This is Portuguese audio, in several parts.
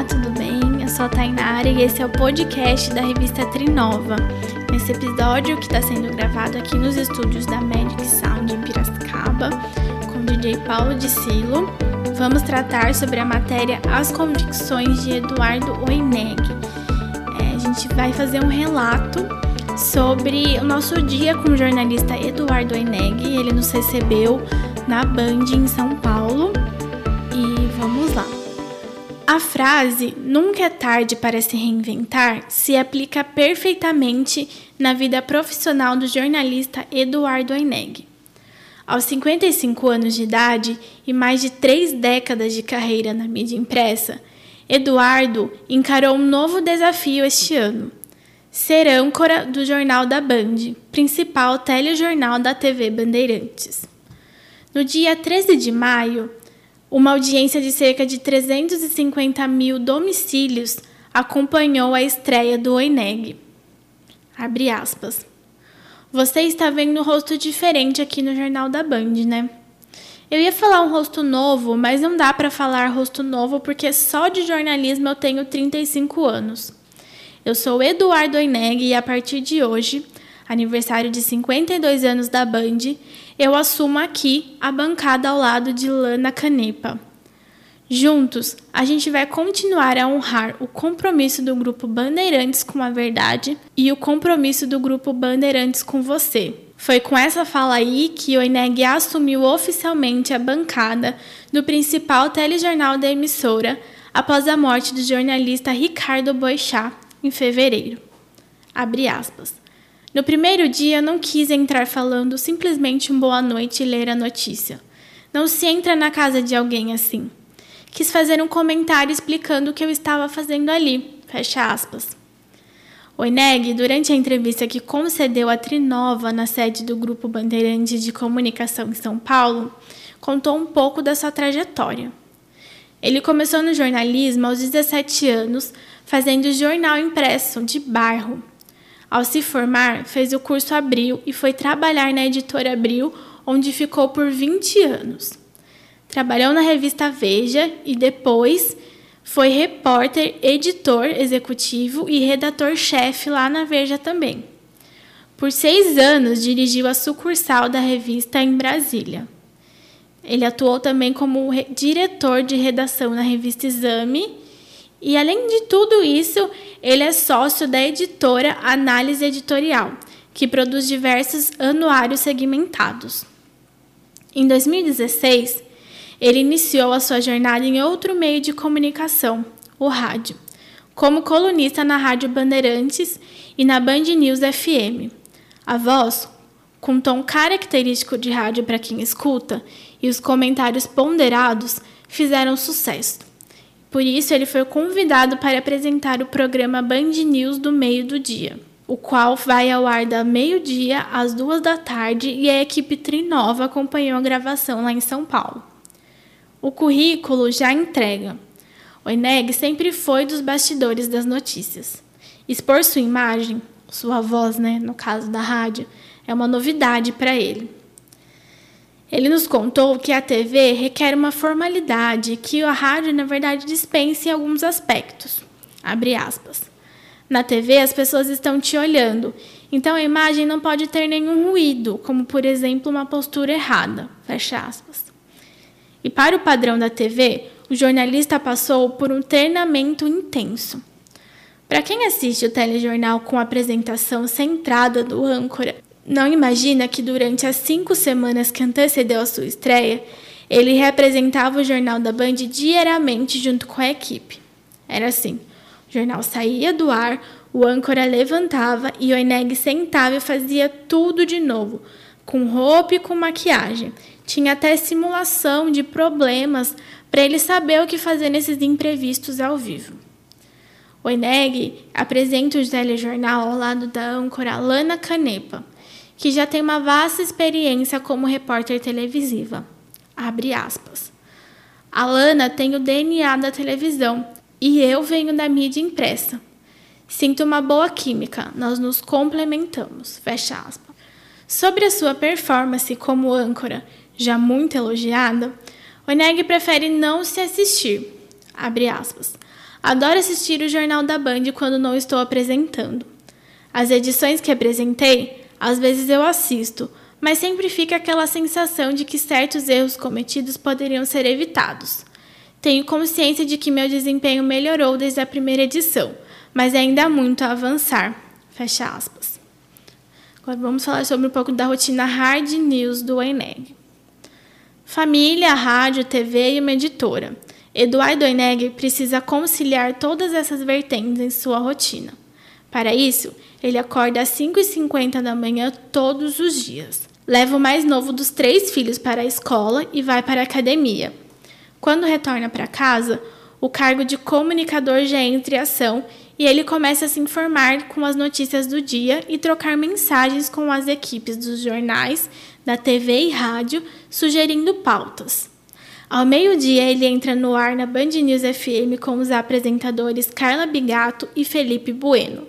Olá, tudo bem? Eu sou a Tainara e esse é o podcast da revista Trinova. Nesse episódio, que está sendo gravado aqui nos estúdios da Magic Sound em Piracicaba, com o DJ Paulo de Silo, vamos tratar sobre a matéria As Convicções de Eduardo Oineg. É, a gente vai fazer um relato sobre o nosso dia com o jornalista Eduardo Oineg. Ele nos recebeu na Band em São Paulo. A frase nunca é tarde para se reinventar se aplica perfeitamente na vida profissional do jornalista Eduardo Oineg. Aos 55 anos de idade e mais de três décadas de carreira na mídia impressa, Eduardo encarou um novo desafio este ano: ser âncora do Jornal da Band, principal telejornal da TV Bandeirantes. No dia 13 de maio, uma audiência de cerca de 350 mil domicílios acompanhou a estreia do Oineg. Abre aspas. Você está vendo um rosto diferente aqui no Jornal da Band, né? Eu ia falar um rosto novo, mas não dá para falar rosto novo porque só de jornalismo eu tenho 35 anos. Eu sou Eduardo Oineg e a partir de hoje, aniversário de 52 anos da Band, eu assumo aqui a bancada ao lado de Lana Canepa. Juntos, a gente vai continuar a honrar o compromisso do grupo Bandeirantes com a verdade e o compromisso do grupo Bandeirantes com você. Foi com essa fala aí que o Eneg assumiu oficialmente a bancada do principal telejornal da emissora após a morte do jornalista Ricardo Boixá em fevereiro. Abre aspas. No primeiro dia, não quis entrar falando simplesmente um boa noite e ler a notícia. Não se entra na casa de alguém assim. Quis fazer um comentário explicando o que eu estava fazendo ali. Fecha aspas. Oineg, durante a entrevista que concedeu a Trinova na sede do Grupo Bandeirantes de Comunicação em São Paulo, contou um pouco da sua trajetória. Ele começou no jornalismo aos 17 anos, fazendo jornal impresso de bairro, ao se formar, fez o curso Abril e foi trabalhar na editora Abril, onde ficou por 20 anos. Trabalhou na revista Veja e depois foi repórter, editor executivo e redator-chefe lá na Veja também. Por seis anos dirigiu a sucursal da revista em Brasília. Ele atuou também como diretor de redação na revista Exame e, além de tudo isso, ele é sócio da editora Análise Editorial, que produz diversos anuários segmentados. Em 2016, ele iniciou a sua jornada em outro meio de comunicação, o rádio, como colunista na Rádio Bandeirantes e na Band News FM. A voz, com tom característico de rádio para quem escuta, e os comentários ponderados fizeram sucesso. Por isso, ele foi convidado para apresentar o programa Band News do meio do dia, o qual vai ao ar da meio-dia às duas da tarde e a equipe Trinova acompanhou a gravação lá em São Paulo. O currículo já entrega. O Eneg sempre foi dos bastidores das notícias. Expor sua imagem, sua voz, né, no caso da rádio, é uma novidade para ele. Ele nos contou que a TV requer uma formalidade que a rádio, na verdade, dispensa em alguns aspectos. Abre aspas. Na TV, as pessoas estão te olhando, então a imagem não pode ter nenhum ruído, como, por exemplo, uma postura errada. Fecha aspas. E para o padrão da TV, o jornalista passou por um treinamento intenso. Para quem assiste o telejornal com apresentação centrada do âncora não imagina que durante as cinco semanas que antecedeu a sua estreia, ele representava o jornal da Band diariamente junto com a equipe. Era assim: o jornal saía do ar, o âncora levantava e o Eneg sentava e fazia tudo de novo, com roupa e com maquiagem. Tinha até simulação de problemas para ele saber o que fazer nesses imprevistos ao vivo. O Eneg apresenta o telejornal ao lado da âncora Lana Canepa que já tem uma vasta experiência como repórter televisiva. Abre aspas. A Lana tem o DNA da televisão e eu venho da mídia impressa. Sinto uma boa química, nós nos complementamos. Fecha aspas. Sobre a sua performance como âncora, já muito elogiada, Oneg prefere não se assistir. Abre aspas. Adoro assistir o Jornal da Band quando não estou apresentando. As edições que apresentei, às vezes eu assisto, mas sempre fica aquela sensação de que certos erros cometidos poderiam ser evitados. Tenho consciência de que meu desempenho melhorou desde a primeira edição, mas ainda há muito a avançar. Fecha aspas. Agora vamos falar sobre um pouco da rotina hard news do Eneg. Família, rádio, TV e uma editora. Eduardo Eneg precisa conciliar todas essas vertentes em sua rotina. Para isso, ele acorda às 5h50 da manhã todos os dias. Leva o mais novo dos três filhos para a escola e vai para a academia. Quando retorna para casa, o cargo de comunicador já entra em ação e ele começa a se informar com as notícias do dia e trocar mensagens com as equipes dos jornais, da TV e rádio, sugerindo pautas. Ao meio-dia, ele entra no ar na Band News FM com os apresentadores Carla Bigato e Felipe Bueno.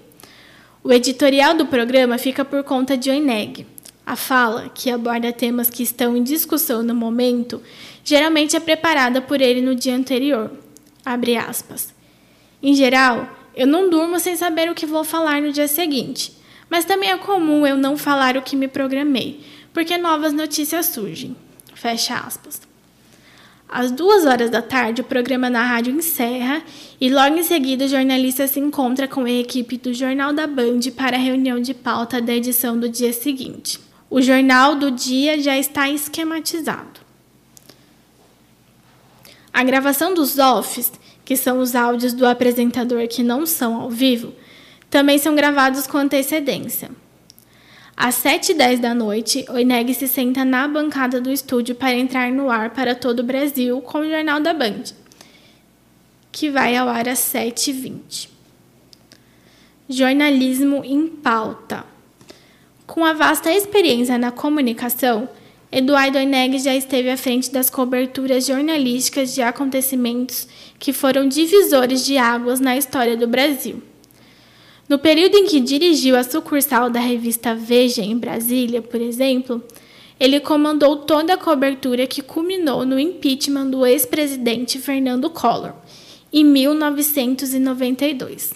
O editorial do programa fica por conta de Oineg. A fala, que aborda temas que estão em discussão no momento, geralmente é preparada por ele no dia anterior. Abre aspas. Em geral, eu não durmo sem saber o que vou falar no dia seguinte, mas também é comum eu não falar o que me programei, porque novas notícias surgem. Fecha aspas. Às duas horas da tarde, o programa na rádio encerra e logo em seguida o jornalista se encontra com a equipe do Jornal da Band para a reunião de pauta da edição do dia seguinte. O jornal do dia já está esquematizado. A gravação dos offs que são os áudios do apresentador que não são ao vivo, também são gravados com antecedência. Às 7h10 da noite, Oineg se senta na bancada do estúdio para entrar no ar para todo o Brasil com o Jornal da Band, que vai ao ar às 7h20. Jornalismo em pauta. Com a vasta experiência na comunicação, Eduardo Oineg já esteve à frente das coberturas jornalísticas de acontecimentos que foram divisores de águas na história do Brasil. No período em que dirigiu a sucursal da revista Veja em Brasília, por exemplo, ele comandou toda a cobertura que culminou no impeachment do ex-presidente Fernando Collor, em 1992.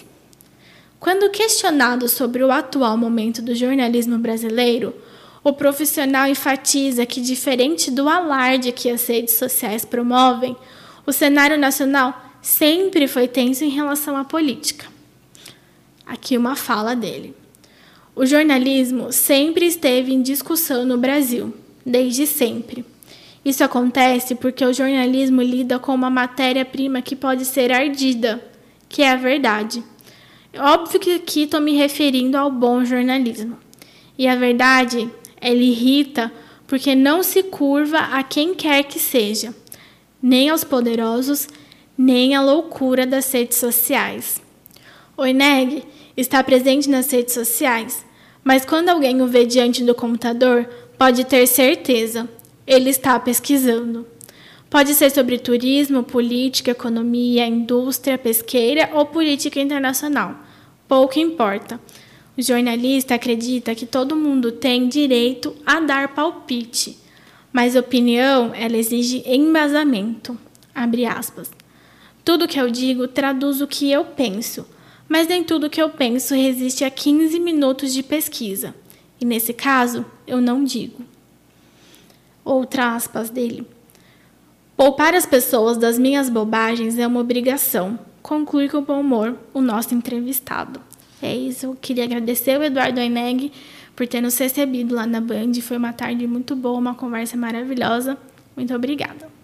Quando questionado sobre o atual momento do jornalismo brasileiro, o profissional enfatiza que, diferente do alarde que as redes sociais promovem, o cenário nacional sempre foi tenso em relação à política. Aqui uma fala dele. O jornalismo sempre esteve em discussão no Brasil, desde sempre. Isso acontece porque o jornalismo lida com uma matéria-prima que pode ser ardida, que é a verdade. Óbvio que aqui estou me referindo ao bom jornalismo. E a verdade ele irrita porque não se curva a quem quer que seja, nem aos poderosos, nem à loucura das redes sociais. O Ineg está presente nas redes sociais, mas quando alguém o vê diante do computador, pode ter certeza, ele está pesquisando. Pode ser sobre turismo, política, economia, indústria, pesqueira ou política internacional. Pouco importa. O jornalista acredita que todo mundo tem direito a dar palpite, mas opinião ela exige embasamento. Abre aspas. Tudo que eu digo traduz o que eu penso, mas nem tudo que eu penso resiste a 15 minutos de pesquisa. E nesse caso, eu não digo. Outra aspas dele. Poupar as pessoas das minhas bobagens é uma obrigação, conclui com bom humor o nosso entrevistado. É isso. Eu queria agradecer o Eduardo Aineg por ter nos recebido lá na Band. Foi uma tarde muito boa, uma conversa maravilhosa. Muito obrigada.